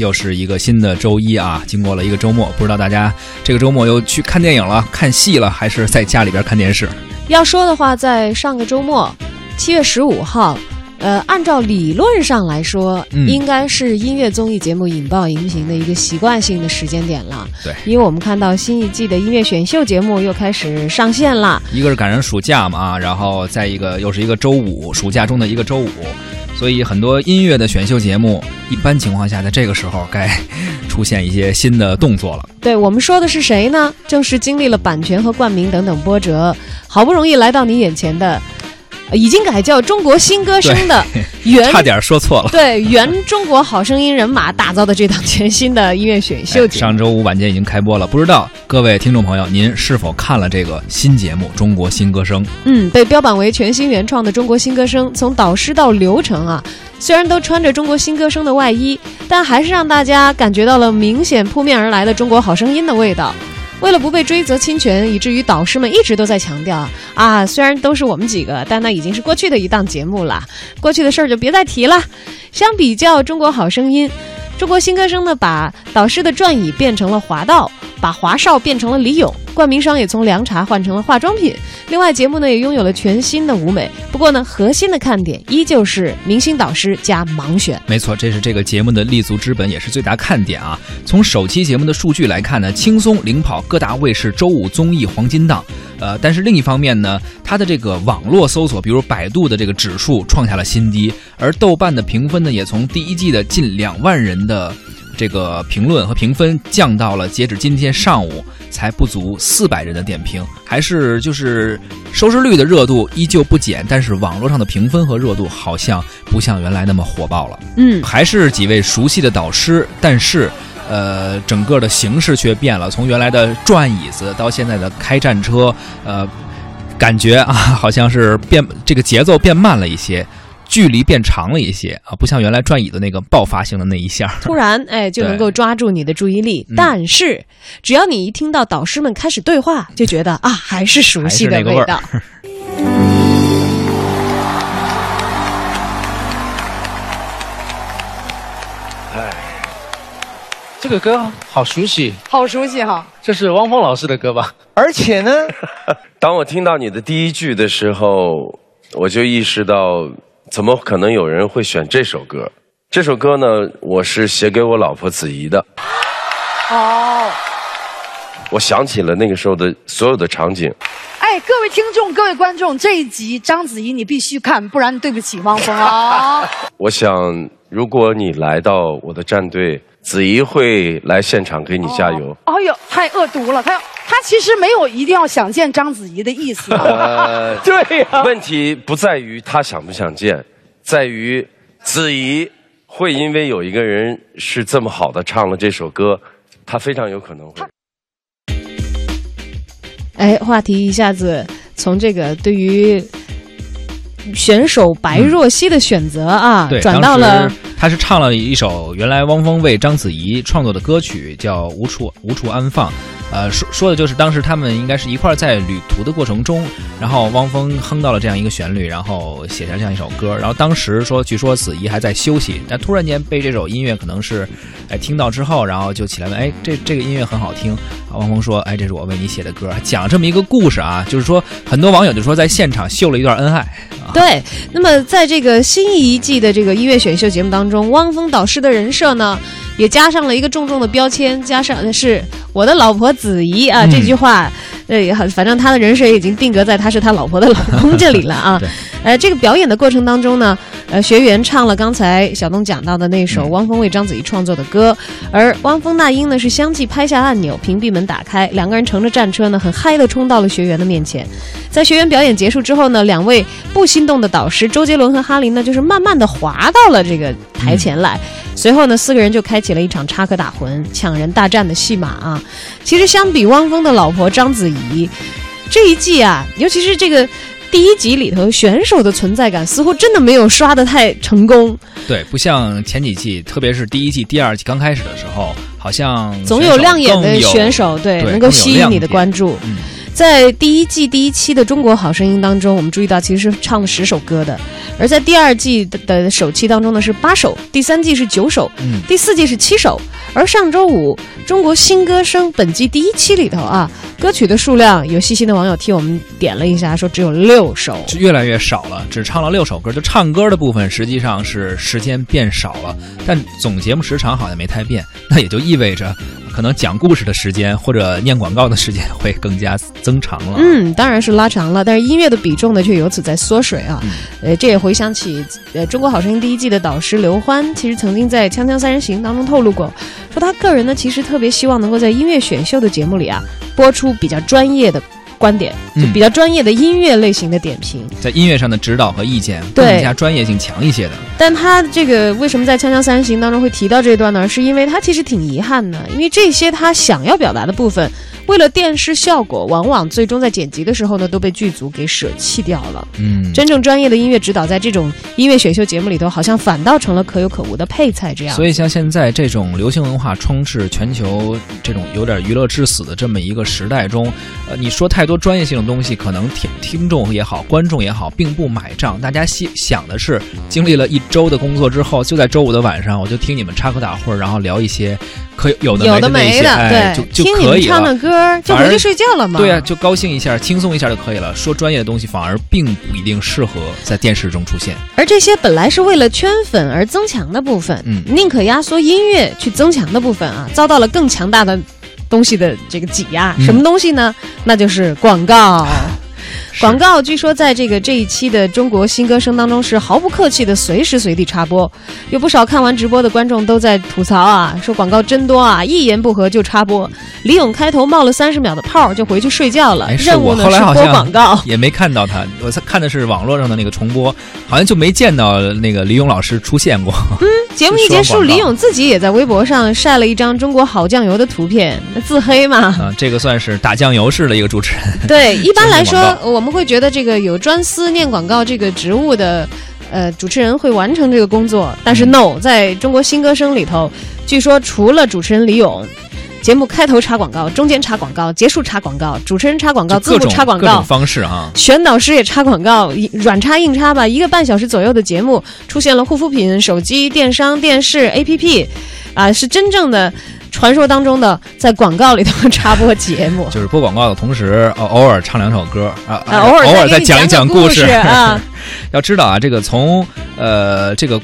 又是一个新的周一啊！经过了一个周末，不知道大家这个周末又去看电影了、看戏了，还是在家里边看电视？要说的话，在上个周末，七月十五号，呃，按照理论上来说，嗯应该是音乐综艺节目引爆荧屏的一个习惯性的时间点了。对因为我们看到新一季的音乐选秀节目又开始上线了。一个是赶上暑假嘛啊，然后再一个又是一个周五，暑假中的一个周五，所以很多音乐的选秀节目，一般情况下在这个时候该出现一些新的动作了。对我们说的是谁呢？正是经历了版权和冠名等等波折，好不容易来到你眼前的，已经改叫中国新歌声的原 差点说错了。对原中国好声音人马打造的这档全新的音乐选秀哎节目。上周五晚间已经开播了，不知道各位听众朋友，您是否看了这个新节目《中国新歌声》？嗯，被标榜为全新原创的中国新歌声，从导师到流程啊，虽然都穿着中国新歌声的外衣，但还是让大家感觉到了明显扑面而来的中国好声音的味道。为了不被追责侵权，以至于导师们一直都在强调啊，虽然都是我们几个，但那已经是过去的一档节目了，过去的事儿就别再提了。相比较《中国好声音》，中国新歌声呢，把导师的转椅变成了华道，把华少变成了李勇，冠名商也从凉茶换成了化妆品。另外，节目呢也拥有了全新的舞美。不过呢，核心的看点依旧是明星导师加盲选。没错，这是这个节目的立足之本，也是最大看点啊。从首期节目的数据来看呢，轻松领跑各大卫视周五综艺黄金档。呃，但是另一方面呢，它的这个网络搜索，比如百度的这个指数创下了新低，而豆瓣的评分呢，也从第一季的近两万人的这个评论和评分降到了截止今天上午才不足四百人的点评，还是就是收视率的热度依旧不减，但是网络上的评分和热度好像不像原来那么火爆了。嗯，还是几位熟悉的导师，但是，呃，整个的形式却变了，从原来的转椅子到现在的开战车，呃，感觉啊，好像是变这个节奏变慢了一些，距离变长了一些啊，不像原来转椅子那个爆发性的那一下。突然哎就能够抓住你的注意力。嗯但是，只要你一听到导师们开始对话，就觉得啊，还是熟悉的味道。这个歌好熟悉，好熟悉哈！这是汪峰老师的歌吧？而且呢，当我听到你的第一句的时候，我就意识到，怎么可能有人会选这首歌？这首歌呢，我是写给我老婆子怡的。哦，我想起了那个时候的所有的场景，哎，各位听众，各位观众，这一集章子怡你必须看，不然对不起汪峰啊！我想，如果你来到我的战队，子怡会来现场给你加油。哎呦，太恶毒了！他要他其实没有一定要想见章子怡的意思。呃，对呀、问题不在于他想不想见，在于子怡会因为有一个人是这么好的唱了这首歌，他非常有可能会。哎，话题一下子从这个对于选手白若曦的选择啊，对，转到了他是唱了一首原来汪峰为章子怡创作的歌曲，叫《无处无处安放》。呃，说说的就是当时他们应该是一块儿在旅途的过程中，然后汪峰哼到了这样一个旋律，然后写下这样一首歌。然后当时说，据说子怡还在休息，但突然间被这首音乐可能是，哎听到之后，然后就起来问，哎这这个音乐很好听。啊汪峰说，哎这是我为你写的歌，讲这么一个故事啊，就是说很多网友就说在现场秀了一段恩爱。啊对，那么在这个新一季的这个音乐选秀节目当中，汪峰导师的人设呢，也加上了一个重重的标签，加上的是我的老婆子怡啊、嗯这句话，呃，也很反正他的人设已经定格在他是他老婆的老公这里了啊对。呃，这个表演的过程当中呢，呃，学员唱了刚才小东讲到的那首嗯汪峰为章子怡创作的歌，而汪峰、那英呢是相继拍下按钮，屏蔽门打开，两个人乘着战车呢，很嗨的冲到了学员的面前。在学员表演结束之后呢，两位不心动的导师周杰伦和哈林呢，就是慢慢的滑到了这个台前来。随后呢，四个人就开启了一场插科打诨、抢人大战的戏码啊。其实相比汪峰的老婆章子怡，这一季啊，尤其是这个。第一集里头选手的存在感似乎真的没有刷的太成功，对，不像前几季，特别是第一季、第二季刚开始的时候，好像总有亮眼的选手，对，对能够吸引你的关注。嗯在第一季第一期的《中国好声音》当中，我们注意到其实是唱了十首歌的，而在第二季的的首期当中呢是八首，第三季是九首，嗯第四季是七首，而上周五《中国新歌声》本季第一期里头啊，歌曲的数量有细心的网友替我们点了一下，说只有六首。是越来越少了，只唱了六首歌，就唱歌的部分实际上是时间变少了，但总节目时长好像没太变，那也就意味着可能讲故事的时间或者念广告的时间会更加增长了。嗯，当然是拉长了，但是音乐的比重呢却由此在缩水啊。呃，这也回想起呃《中国好声音》第一季的导师刘欢，其实曾经在《锵锵三人行》当中透露过，说他个人呢其实特别希望能够在音乐选秀的节目里啊播出比较专业的观点，就嗯比较专业的音乐类型的点评。在音乐上的指导和意见对更加专业性强一些的。但他这个为什么在《锵锵三人行》当中会提到这一段呢？是因为他其实挺遗憾的，因为这些他想要表达的部分，为了电视效果，往往最终在剪辑的时候呢都被剧组给舍弃掉了。嗯，真正专业的音乐指导，在这种音乐选秀节目里头，好像反倒成了可有可无的配菜这样。所以像现在这种流行文化充斥全球这种有点娱乐至死的这么一个时代中，呃，你说太多专业性的东西，可能听听众也好，观众也好，并不买账。大家想想的是，经历了一周的工作之后，就在周五的晚上，我就听你们插科打诨，然后聊一些可有的有的没的，哎，对，就就听你们可以了。唱的歌就回去睡觉了嘛。对啊、就高兴一下，轻松一下就可以了。说专业的东西反而并不一定适合在电视中出现。而这些本来是为了圈粉而增强的部分，嗯宁可压缩音乐去增强的部分啊，遭到了更强大的东西的这个挤压。嗯什么东西呢？那就是广告。是广告据说在这个这一期的中国新歌声当中是毫不客气的随时随地插播，有不少看完直播的观众都在吐槽啊，说广告真多啊，一言不合就插播。李咏开头冒了三十秒的泡就回去睡觉了，哎，任务呢是播广告。也没看到他，我看的是网络上的那个重播，好像就没见到那个李咏老师出现过。节目一结束，李咏自己也在微博上晒了一张中国好酱油的图片，自黑嘛。啊，这个算是打酱油式的一个主持人。对，一般来说，我们会觉得这个有专司念广告这个职务的，呃，主持人会完成这个工作。但嗯是 no，在中国新歌声里头，据说除了主持人李咏。节目开头插广告，中间插广告，结束插广告，主持人插广告，字幕就各种插广告方式啊，选导师也插广告，一软插硬插吧，一个半小时左右的节目出现了护肤品、手机、电商、电视、APP，啊，是真正的传说当中的在广告里头插播节目。就是播广告的同时，呃，偶尔唱两首歌啊，啊，偶尔偶尔再讲一讲故事啊。要知道啊，这个从呃这个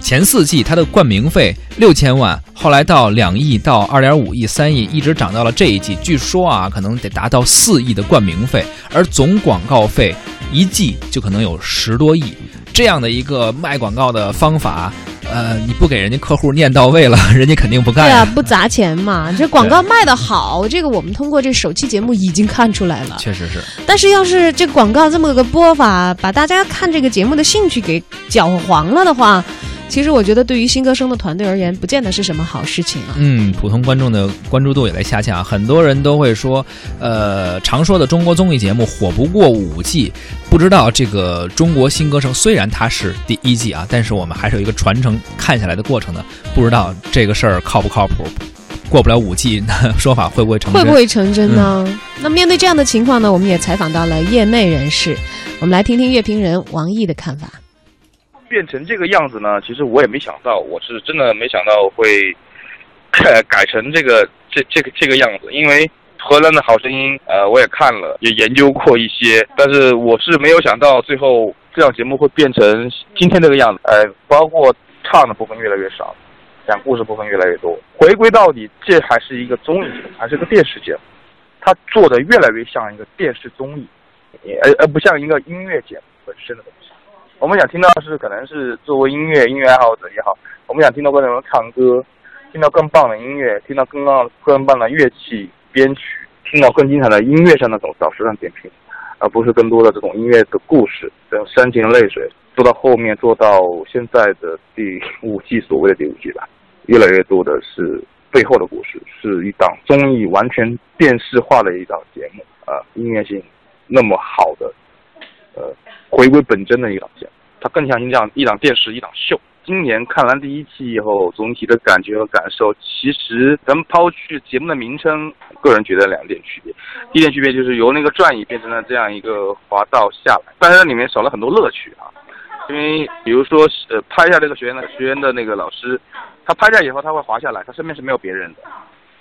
前四季它的冠名费六千万，后来到两亿，到二点五亿、三亿，一直涨到了这一季，据说啊，可能得达到四亿的冠名费，而总广告费一季就可能有十多亿。这样的一个卖广告的方法，呃，你不给人家客户念到位了，人家肯定不干对啊，呀。不砸钱嘛，这广告卖的好，这个我们通过这首期节目已经看出来了。确实是，但是要是这广告这么个播法，把大家看这个节目的兴趣给搅黄了的话，其实我觉得对于新歌声的团队而言，不见得是什么好事情啊。嗯，普通观众的关注度也在下降，很多人都会说，呃，常说的中国综艺节目火不过五季，不知道这个中国新歌声虽然它是第一季啊，但是我们还是有一个传承看下来的过程的，不知道这个事儿靠不靠谱，过不了五季，那说法会不会成真？会不会成真呢？嗯那面对这样的情况呢，我们也采访到了业内人士，我们来听听乐评人王毅的看法。变成这个样子呢，其实我也没想到，我是真的没想到会 改成这个这这个这个样子，因为荷兰的好声音，呃，我也看了，也研究过一些，但是我是没有想到最后这档节目会变成今天这个样子，呃，包括唱的部分越来越少，讲故事部分越来越多，回归到底，这还是一个综艺，还是个电视节目，它做的越来越像一个电视综艺，而而不像一个音乐节目本身的东西。我们想听到的是，可能是作为音乐音乐爱好者也好，我们想听到观众们唱歌，听到更棒的音乐，听到更棒更棒的乐器编曲，听到更精彩的音乐上的导导师上点评，而不是更多的这种音乐的故事，这种煽情泪水，做到后面做到现在的第五季，所谓的第五季吧，越来越多的是背后的故事，是一档综艺完全电视化的一档节目，啊、音乐性那么好的，呃，回归本真的一档节目，它更像一档一档电视一档秀，今年看完第一期以后，总体的感觉和感受，其实咱们抛去节目的名称，个人觉得两点区别。第一点区别就是由那个转椅变成了这样一个滑道下来，但是里面少了很多乐趣啊。因为比如说，呃，拍下这个学员的学员的那个老师，他拍下以后他会滑下来，他身边是没有别人的，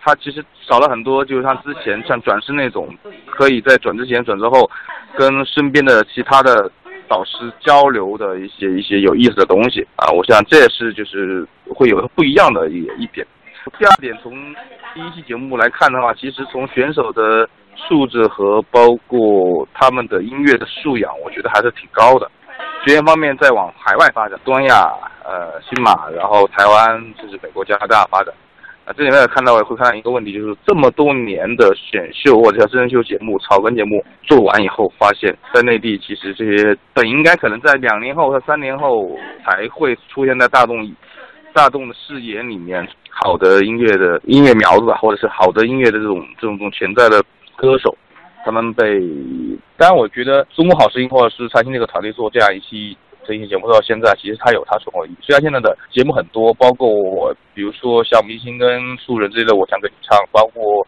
他其实少了很多，就是像之前像转世那种，可以在转之前、转之后，跟身边的其他的。导师交流的一些一些有意思的东西啊，我想这也是就是会有不一样的一一点。第二点，从第一期节目来看的话，其实从选手的素质和包括他们的音乐的素养，我觉得还是挺高的。学员方面在往海外发展，东亚、呃新马，然后台湾甚至美国、加拿大发展。啊，这里面看到会看到一个问题，就是这么多年的选秀或者叫真人秀节目、草根节目做完以后，发现，在内地其实这些本应该可能在两年后或三年后才会出现在大众大众的视野里面，好的音乐的音乐苗子，或者是好的音乐的这种这种这种潜在的歌手，他们被，当然我觉得《中国好声音》或者是财经这个团队做这样一期。这些节目到现在，其实它有它存活意义。虽然现在的节目很多，包括我，比如说像明星跟素人之类的，我想给你唱，包括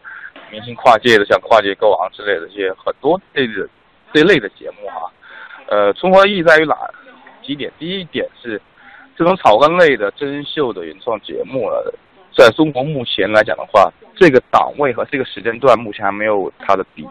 明星跨界的，像跨界歌王之类的这些很多类的这类的节目哈。呃，存活意义在于哪几点？第一点是这种草根类的真人秀的原创节目了，在中国目前来讲的话，这个档位和这个时间段目前还没有它的比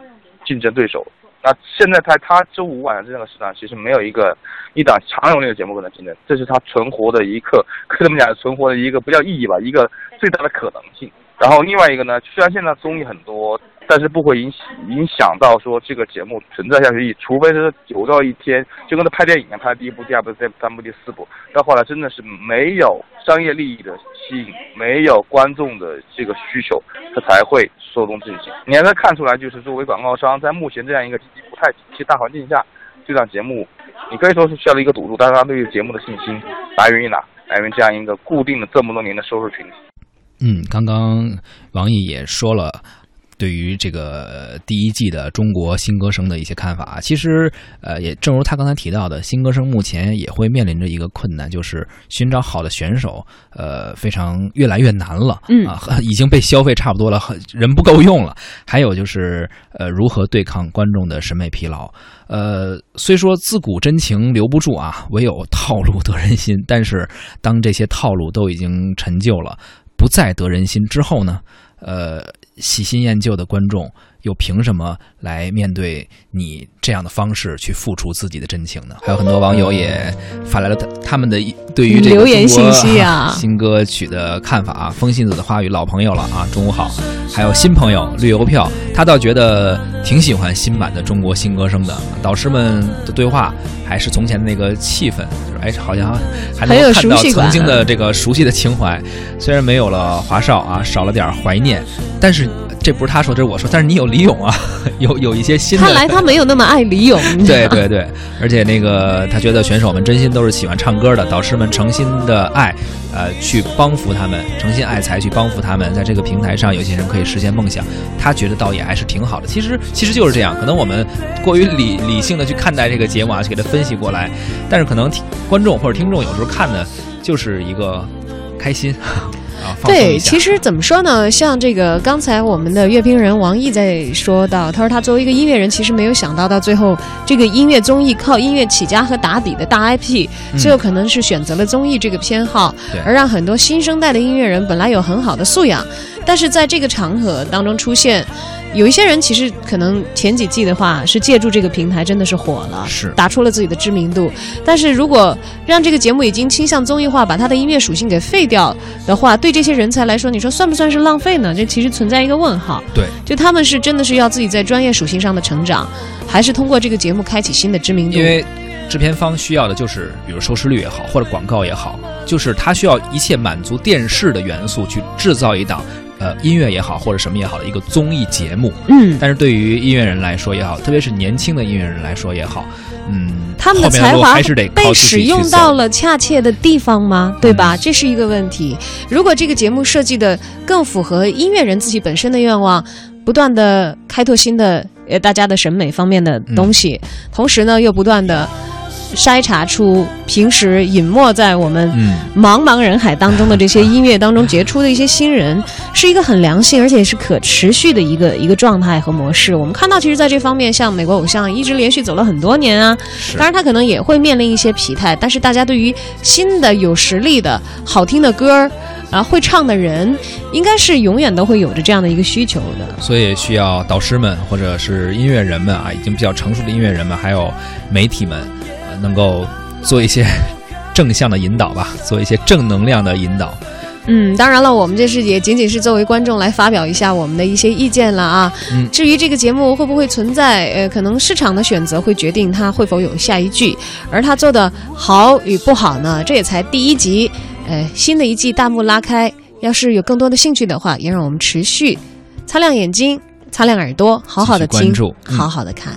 竞争对手。那现在在他周五晚上这个时段，其实没有一个一档常有类的节目可能竞争，这是他存活的一个，可以这么讲，存活的一个不叫意义吧，一个最大的可能性。然后另外一个呢，虽然现在综艺很多。但是不会影影响到说这个节目存在下去，除非是有到一天就跟他拍电影一样，拍第一部、第二部、第三部、第四部，到后来真的是没有商业利益的吸引，没有观众的这个需求，他才会收动进行。你还能看出来，就是作为广告商，在目前这样一个经济不太景气大环境下，这档节目，你可以说是需要一个赌注，但是他对于节目的信心来源于哪？来源于这样一个固定的这么多年的收视群体。嗯，刚刚王毅也说了。对于这个第一季的中国新歌声的一些看法，其实呃，也正如他刚才提到的，新歌声目前也会面临着一个困难，就是寻找好的选手，呃，非常越来越难了。嗯啊，已经被消费差不多了，人不够用了。还有就是呃，如何对抗观众的审美疲劳？呃，虽说自古真情留不住啊，唯有套路得人心。但是当这些套路都已经陈旧了，不再得人心之后呢？呃。喜新厌旧的观众又凭什么来面对你这样的方式去付出自己的真情呢？还有很多网友也发来了他他们的对于这个留言信息啊 新歌曲的看法啊。风信子的话语，老朋友了啊，中午好。还有新朋友绿邮票，他倒觉得挺喜欢新版的中国新歌声的。导师们的对话还是从前的那个气氛，就是哎，好像还能看到曾经的这个熟悉的情怀。虽然没有了华少啊，少了点怀念，但是。这不是他说，这是我说。但是你有李咏啊，有有一些新的。看来他没有那么爱李咏。对对对，而且那个他觉得选手们真心都是喜欢唱歌的，导师们诚心的爱，呃，去帮扶他们，诚心爱才去帮扶他们，在这个平台上，有些人可以实现梦想。他觉得倒也还是挺好的。其实其实就是这样，可能我们过于理理性的去看待这个节目啊，去给他分析过来，但是可能观众或者听众有时候看的就是一个开心。对，其实怎么说呢？像这个刚才我们的乐评人王毅在说到，他说他作为一个音乐人，其实没有想到到最后这个音乐综艺靠音乐起家和打底的大 IP，最后可能是选择了综艺这个偏好，而让很多新生代的音乐人本来有很好的素养，但是在这个场合当中出现。有一些人其实可能前几季的话是借助这个平台真的是火了，是打出了自己的知名度。但是如果让这个节目已经倾向综艺化，把它的音乐属性给废掉的话，对这些人才来说，你说算不算是浪费呢？这其实存在一个问号。对，就他们是真的是要自己在专业属性上的成长，还是通过这个节目开启新的知名度？因为制片方需要的就是，比如收视率也好，或者广告也好，就是他需要一切满足电视的元素去制造一档。呃，音乐也好，或者什么也好的一个综艺节目，嗯，但是对于音乐人来说也好，特别是年轻的音乐人来说也好，嗯，他们的才华还是得被使用到了恰切的地方吗？对吧？这是一个问题。如果这个节目设计的更符合音乐人自己本身的愿望，不断的开拓新的呃大家的审美方面的东西，同时呢又不断的筛查出平时隐没在我们嗯茫茫人海当中的这些 音乐当中杰出的一些新人，是一个很良性而且是可持续的一个一个状态和模式。我们看到，其实在这方面，像美国偶像一直连续走了很多年啊，当然他可能也会面临一些疲态，但是大家对于新的有实力的好听的歌儿。啊，会唱的人应该是永远都会有着这样的一个需求的。所以需要导师们或者是音乐人们啊，已经比较成熟的音乐人们，还有媒体们，呃，能够做一些正向的引导吧，做一些正能量的引导。嗯，当然了，我们这是也仅仅是作为观众来发表一下我们的一些意见了啊。嗯至于这个节目会不会存在，呃，可能市场的选择会决定它会否有下一句，而它做的好与不好呢，这也才第一集。呃，新的一季大幕拉开，要是有更多的兴趣的话，也让我们持续擦亮眼睛、擦亮耳朵，好好的听关注，嗯好好的看。